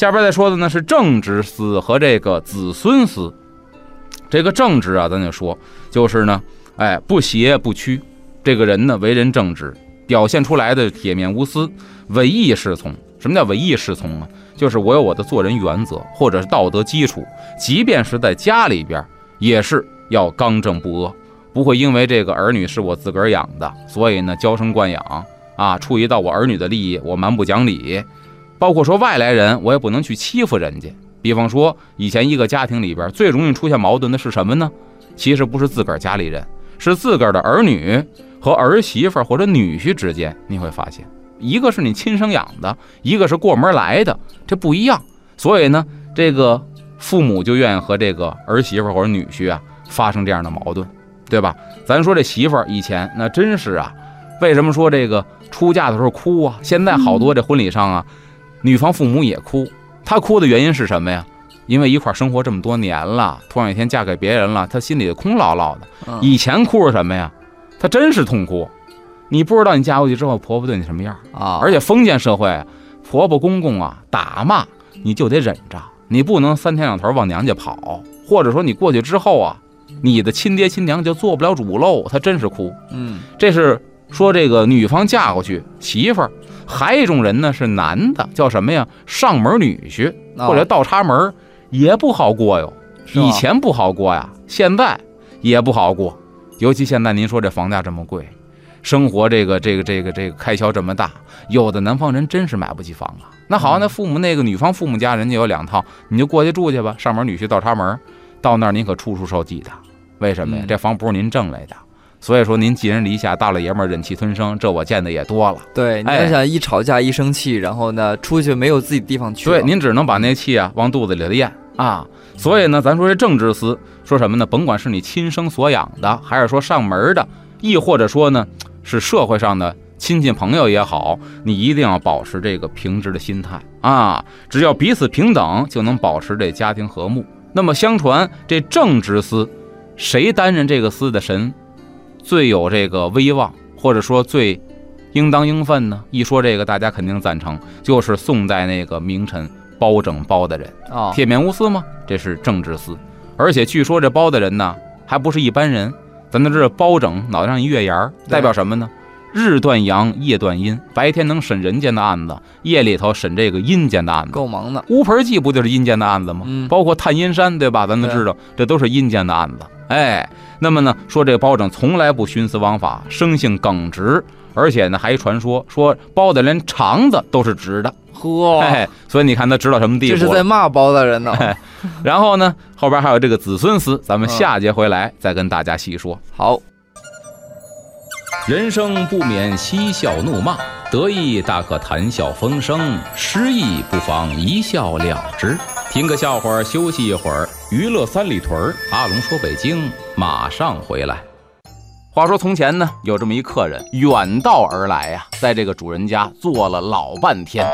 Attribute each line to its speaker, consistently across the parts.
Speaker 1: 下边再说的呢是正直司和这个子孙司。这个正直啊，咱就说，就是呢，哎，不邪不屈，这个人呢为人正直，表现出来的铁面无私，唯义是从。什么叫唯义是从啊？就是我有我的做人原则，或者是道德基础，即便是在家里边，也是要刚正不阿，不会因为这个儿女是我自个儿养的，所以呢娇生惯养啊，触及到我儿女的利益，我蛮不讲理。包括说外来人，我也不能去欺负人家。比方说，以前一个家庭里边最容易出现矛盾的是什么呢？其实不是自个儿家里人，是自个儿的儿女和儿媳妇或者女婿之间。你会发现，一个是你亲生养的，一个是过门来的，这不一样。所以呢，这个父母就愿意和这个儿媳妇或者女婿啊发生这样的矛盾，对吧？咱说这媳妇儿以前那真是啊，为什么说这个出嫁的时候哭啊？现在好多这婚礼上啊。女方父母也哭，她哭的原因是什么呀？因为一块生活这么多年了，突然一天嫁给别人了，她心里空落落的。以前哭是什么呀？她真是痛哭。你不知道你嫁过去之后婆婆对你什么样
Speaker 2: 啊？
Speaker 1: 而且封建社会，婆婆公公啊打骂你就得忍着，你不能三天两头往娘家跑，或者说你过去之后啊，你的亲爹亲娘就做不了主喽。她真是哭。
Speaker 2: 嗯，
Speaker 1: 这是说这个女方嫁过去媳妇儿。还有一种人呢，是男的，叫什么呀？上门女婿或者倒插门，也不好过哟。以前不好过呀，现在也不好过。尤其现在您说这房价这么贵，生活这个这个这个这个开销这么大，有的南方人真是买不起房啊。那好，那父母那个女方父母家人家有两套，你就过去住去吧。上门女婿倒插门，到那儿您可处处受忌的。为什么呀？这房不是您挣来的。所以说，您寄人篱下，大老爷们忍气吞声，这我见的也多了。
Speaker 2: 对，您想一吵架一生气，然后呢，出去没有自己地方去。
Speaker 1: 对，您只能把那气啊往肚子里头咽啊。所以呢，咱说这正直司说什么呢？甭管是你亲生所养的，还是说上门的，亦或者说呢是社会上的亲戚朋友也好，你一定要保持这个平直的心态啊。只要彼此平等，就能保持这家庭和睦。那么，相传这正直司，谁担任这个司的神？最有这个威望，或者说最应当应分呢？一说这个，大家肯定赞成，就是宋代那个名臣包拯包大人
Speaker 2: 啊，
Speaker 1: 铁面无私吗？这是政治司，而且据说这包大人呢，还不是一般人。咱都知道，包拯脑袋上一月牙，代表什么呢？日断阳，夜断阴，白天能审人间的案子，夜里头审这个阴间的案子，
Speaker 2: 够忙的。
Speaker 1: 乌盆记不就是阴间的案子吗？
Speaker 2: 嗯，
Speaker 1: 包括探阴山，对吧？咱都知道，这都是阴间的案子。哎。那么呢，说这个包拯从来不徇私枉法，生性耿直，而且呢还传说说包的连肠子都是直的，
Speaker 2: 呵，
Speaker 1: 所以你看他直到什么地
Speaker 2: 步？这是在骂包大人呢。
Speaker 1: 然后呢，后边还有这个子孙司，咱们下节回来再跟大家细说。
Speaker 2: 好，
Speaker 1: 人生不免嬉笑怒骂，得意大可谈笑风生，失意不妨一笑了之。听个笑话，休息一会儿。娱乐三里屯，阿龙说：“北京马上回来。”话说从前呢，有这么一客人远道而来呀，在这个主人家坐了老半天。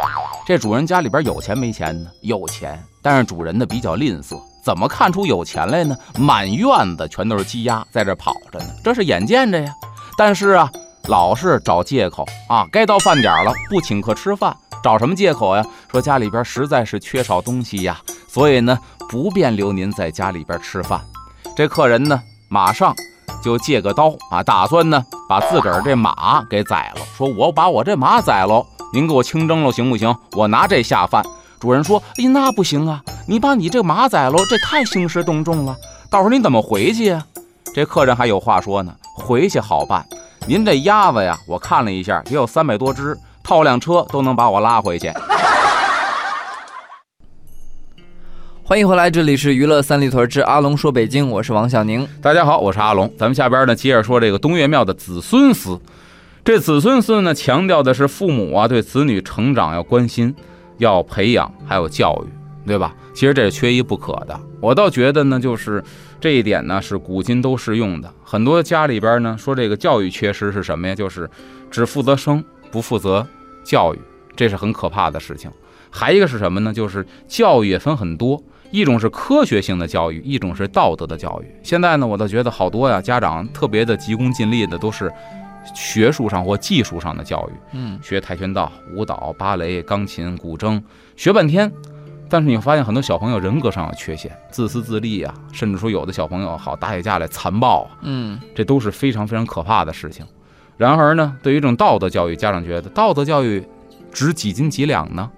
Speaker 1: 这主人家里边有钱没钱呢？有钱，但是主人呢比较吝啬。怎么看出有钱来呢？满院子全都是鸡鸭在这跑着呢，这是眼见着呀。但是啊，老是找借口啊，该到饭点了不请客吃饭。找什么借口呀？说家里边实在是缺少东西呀，所以呢不便留您在家里边吃饭。这客人呢马上就借个刀啊，打算呢把自个儿这马给宰了。说我把我这马宰了，您给我清蒸了行不行？我拿这下饭。主人说：“哎，那不行啊，你把你这马宰了，这太兴师动众了，到时候你怎么回去呀？”这客人还有话说呢，回去好办。您这鸭子呀，我看了一下，也有三百多只，套辆车都能把我拉回去。
Speaker 2: 欢迎回来，这里是娱乐三里屯之阿龙说北京，我是王小宁。
Speaker 1: 大家好，我是阿龙。咱们下边呢，接着说这个东岳庙的子孙司。这子孙司呢，强调的是父母啊对子女成长要关心，要培养，还有教育，对吧？其实这是缺一不可的。我倒觉得呢，就是这一点呢是古今都适用的。很多家里边呢说这个教育缺失是什么呀？就是只负责生，不负责教育，这是很可怕的事情。还一个是什么呢？就是教育也分很多，一种是科学性的教育，一种是道德的教育。现在呢，我倒觉得好多呀，家长特别的急功近利的都是。学术上或技术上的教育，
Speaker 2: 嗯，
Speaker 1: 学跆拳道、舞蹈、芭蕾、钢琴、古筝，学半天，但是你会发现很多小朋友人格上有缺陷，自私自利啊，甚至说有的小朋友好打起架来残暴啊，
Speaker 2: 嗯，
Speaker 1: 这都是非常非常可怕的事情。然而呢，对于这种道德教育，家长觉得道德教育值几斤几两呢？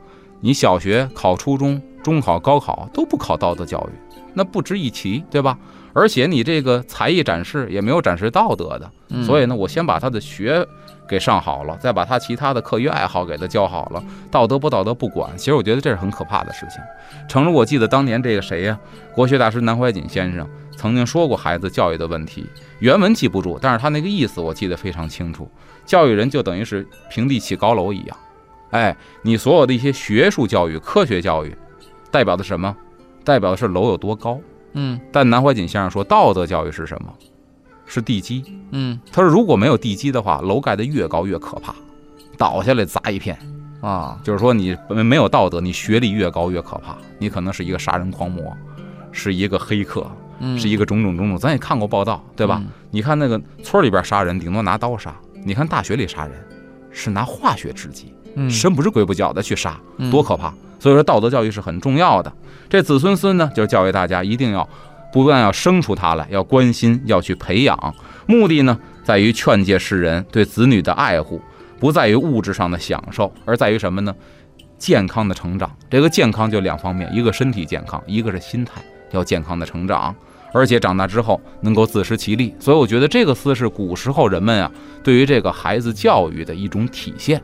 Speaker 1: 你小学考初中、中考、高考都不考道德教育，那不值一提，对吧？而且你这个才艺展示也没有展示道德的，所以呢，我先把他的学给上好了，再把他其他的课余爱好给他教好了，道德不道德不管。其实我觉得这是很可怕的事情。诚如我记得当年这个谁呀，国学大师南怀瑾先生曾经说过孩子教育的问题，原文记不住，但是他那个意思我记得非常清楚。教育人就等于是平地起高楼一样，哎，你所有的一些学术教育、科学教育，代表的什么？代表的是楼有多高。
Speaker 2: 嗯，
Speaker 1: 但南怀瑾先生说，道德教育是什么？是地基。
Speaker 2: 嗯，
Speaker 1: 他说，如果没有地基的话，楼盖得越高越可怕，倒下来砸一片
Speaker 2: 啊。
Speaker 1: 就是说，你没有道德，你学历越高越可怕，你可能是一个杀人狂魔，是一个黑客，是一个种种种种。咱也看过报道，对吧？你看那个村里边杀人，顶多拿刀杀；你看大学里杀人，是拿化学制剂，神不知鬼不觉的去杀，多可怕！所以说，道德教育是很重要的。这子孙孙呢，就是教育大家一定要不但要生出他来，要关心，要去培养。目的呢，在于劝诫世人对子女的爱护，不在于物质上的享受，而在于什么呢？健康的成长。这个健康就两方面，一个身体健康，一个是心态要健康的成长，而且长大之后能够自食其力。所以我觉得这个思是古时候人们啊对于这个孩子教育的一种体现。